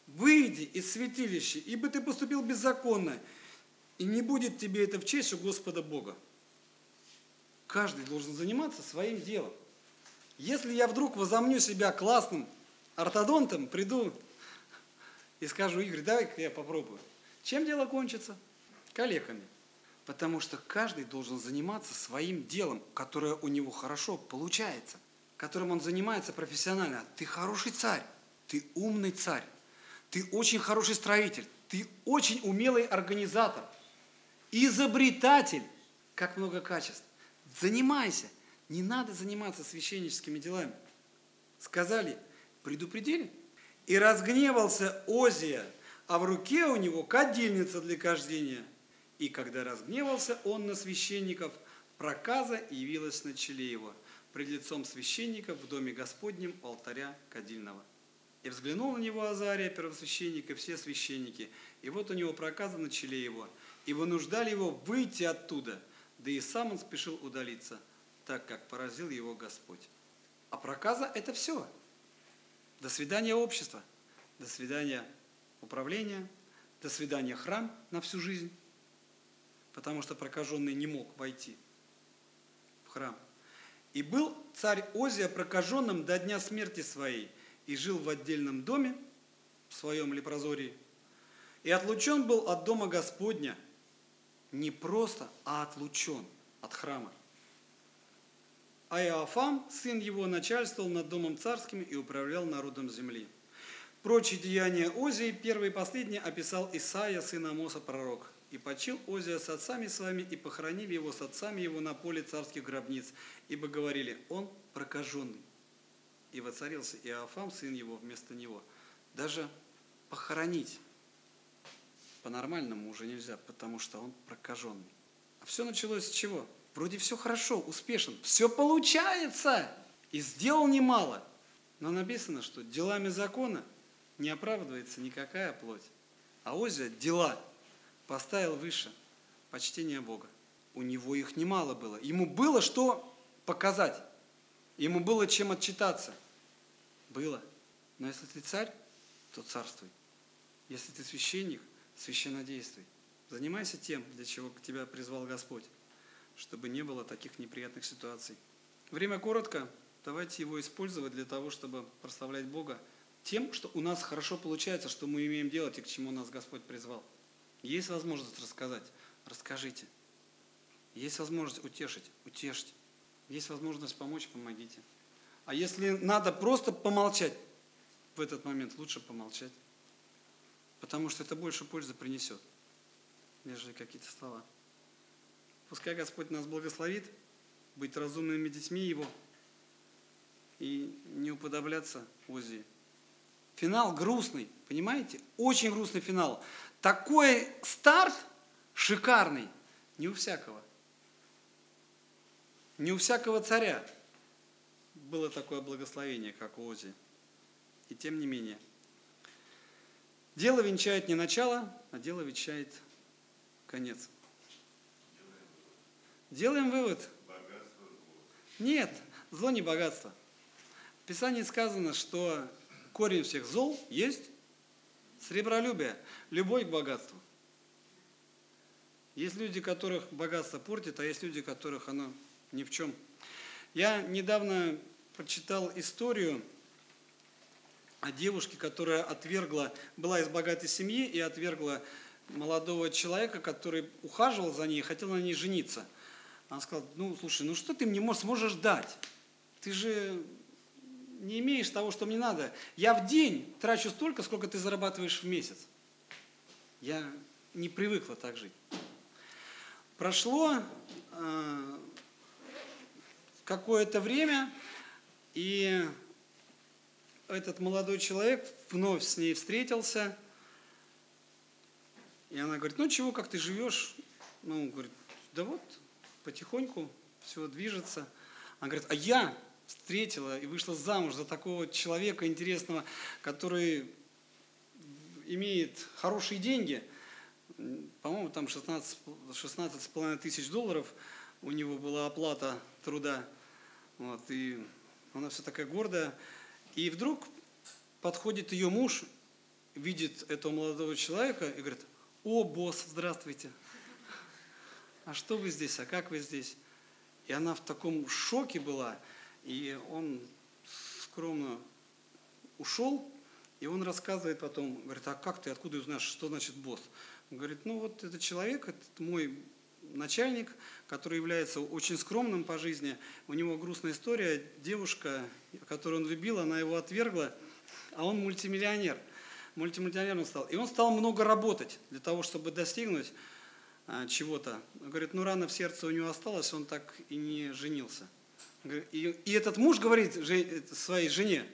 Выйди из святилища, ибо ты поступил беззаконно, и не будет тебе это в честь у Господа Бога. Каждый должен заниматься своим делом. Если я вдруг возомню себя классным ортодонтом, приду и скажу, Игорь, давай-ка я попробую. Чем дело кончится? Коллегами. Потому что каждый должен заниматься своим делом, которое у него хорошо получается, которым он занимается профессионально. Ты хороший царь, ты умный царь, ты очень хороший строитель, ты очень умелый организатор, изобретатель. Как много качеств. Занимайся. Не надо заниматься священническими делами. Сказали, предупредили. И разгневался Озия, а в руке у него кадильница для кождения. И когда разгневался он на священников, проказа явилась на челе его, пред лицом священников в доме Господнем алтаря кадильного. И взглянул на него Азария, первосвященник, и все священники, и вот у него проказа на челе его, и вынуждали его выйти оттуда – да и сам он спешил удалиться, так как поразил его Господь. А проказа – это все. До свидания общество, до свидания управление, до свидания храм на всю жизнь, потому что прокаженный не мог войти в храм. И был царь Озия прокаженным до дня смерти своей, и жил в отдельном доме, в своем лепрозории, и отлучен был от дома Господня – не просто, а отлучен от храма. А Иоафам, сын его, начальствовал над домом царским и управлял народом земли. Прочие деяния Озии, первый и последний, описал Исаия, сын Амоса, пророк. «И почил Озия с отцами своими, и похоронили его с отцами его на поле царских гробниц, ибо говорили, он прокаженный». И воцарился Иоафам, сын его, вместо него. Даже похоронить по-нормальному уже нельзя, потому что он прокаженный. А все началось с чего? Вроде все хорошо, успешен, все получается. И сделал немало. Но написано, что делами закона не оправдывается никакая плоть. А Озия дела поставил выше почтения Бога. У него их немало было. Ему было что показать. Ему было чем отчитаться. Было. Но если ты царь, то царствуй. Если ты священник, священнодействуй. Занимайся тем, для чего тебя призвал Господь, чтобы не было таких неприятных ситуаций. Время коротко, давайте его использовать для того, чтобы прославлять Бога тем, что у нас хорошо получается, что мы имеем делать и к чему нас Господь призвал. Есть возможность рассказать, расскажите. Есть возможность утешить, утешьте. Есть возможность помочь, помогите. А если надо просто помолчать в этот момент, лучше помолчать потому что это больше пользы принесет, нежели какие-то слова. Пускай Господь нас благословит быть разумными детьми Его и не уподобляться Озии. Финал грустный, понимаете? Очень грустный финал. Такой старт шикарный не у всякого. Не у всякого царя было такое благословение, как у Ози. И тем не менее – Дело венчает не начало, а дело венчает конец. Делаем вывод. Нет, зло не богатство. В Писании сказано, что корень всех зол есть сребролюбие, любовь к богатству. Есть люди, которых богатство портит, а есть люди, которых оно ни в чем. Я недавно прочитал историю о девушке, которая отвергла, была из богатой семьи и отвергла молодого человека, который ухаживал за ней, хотел на ней жениться. Она сказала, ну, слушай, ну что ты мне сможешь дать? Ты же не имеешь того, что мне надо. Я в день трачу столько, сколько ты зарабатываешь в месяц. Я не привыкла так жить. Прошло э, какое-то время, и этот молодой человек вновь с ней встретился. И она говорит, ну чего, как ты живешь? Ну, он говорит, да вот, потихоньку все движется. Она говорит, а я встретила и вышла замуж за такого человека интересного, который имеет хорошие деньги, по-моему, там 16, 16,5 тысяч долларов у него была оплата труда. Вот, и она вся такая гордая. И вдруг подходит ее муж, видит этого молодого человека и говорит, о, босс, здравствуйте. А что вы здесь, а как вы здесь? И она в таком шоке была, и он скромно ушел, и он рассказывает потом, говорит, а как ты, откуда узнаешь, что значит босс? Он говорит, ну вот этот человек, это мой начальник, который является очень скромным по жизни. У него грустная история. Девушка, которую он любил, она его отвергла, а он мультимиллионер. Мультимиллионером стал. И он стал много работать для того, чтобы достигнуть а, чего-то. Говорит, ну рано в сердце у него осталось, он так и не женился. И, и этот муж говорит своей жене,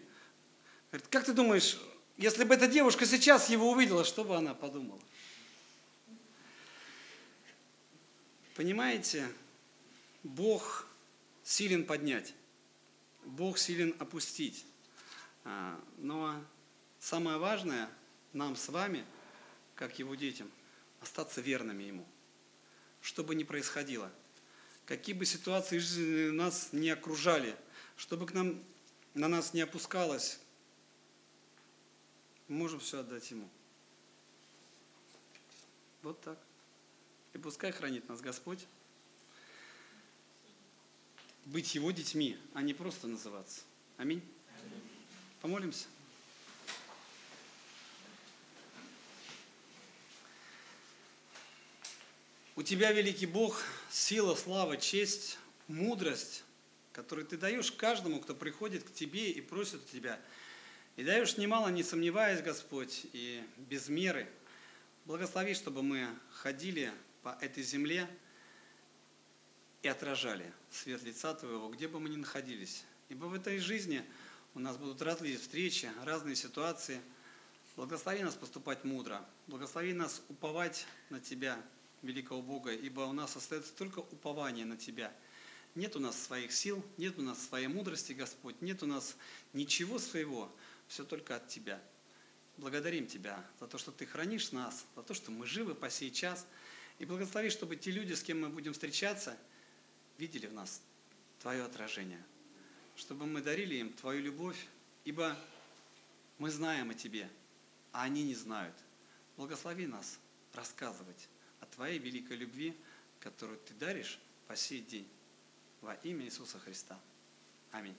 говорит, как ты думаешь, если бы эта девушка сейчас его увидела, что бы она подумала? Понимаете, Бог силен поднять, Бог силен опустить. А, но самое важное нам с вами, как Его детям, остаться верными Ему. Что бы ни происходило, какие бы ситуации жизни нас не окружали, чтобы к нам, на нас не опускалось, мы можем все отдать Ему. Вот так. И пускай хранит нас Господь. Быть Его детьми, а не просто называться. Аминь. Помолимся. У Тебя, великий Бог, сила, слава, честь, мудрость, которую Ты даешь каждому, кто приходит к Тебе и просит у Тебя. И даешь немало, не сомневаясь, Господь, и без меры. Благослови, чтобы мы ходили по этой земле и отражали свет лица Твоего, где бы мы ни находились. Ибо в этой жизни у нас будут разные встречи, разные ситуации. Благослови нас поступать мудро. Благослови нас уповать на Тебя, великого Бога, ибо у нас остается только упование на Тебя. Нет у нас своих сил, нет у нас своей мудрости, Господь, нет у нас ничего своего, все только от Тебя. Благодарим Тебя за то, что Ты хранишь нас, за то, что мы живы по сей час – и благослови, чтобы те люди, с кем мы будем встречаться, видели в нас Твое отражение. Чтобы мы дарили им Твою любовь, ибо мы знаем о Тебе, а они не знают. Благослови нас рассказывать Твоей великой любви, которую Ты даришь по сей день. Во имя Иисуса Христа. Аминь.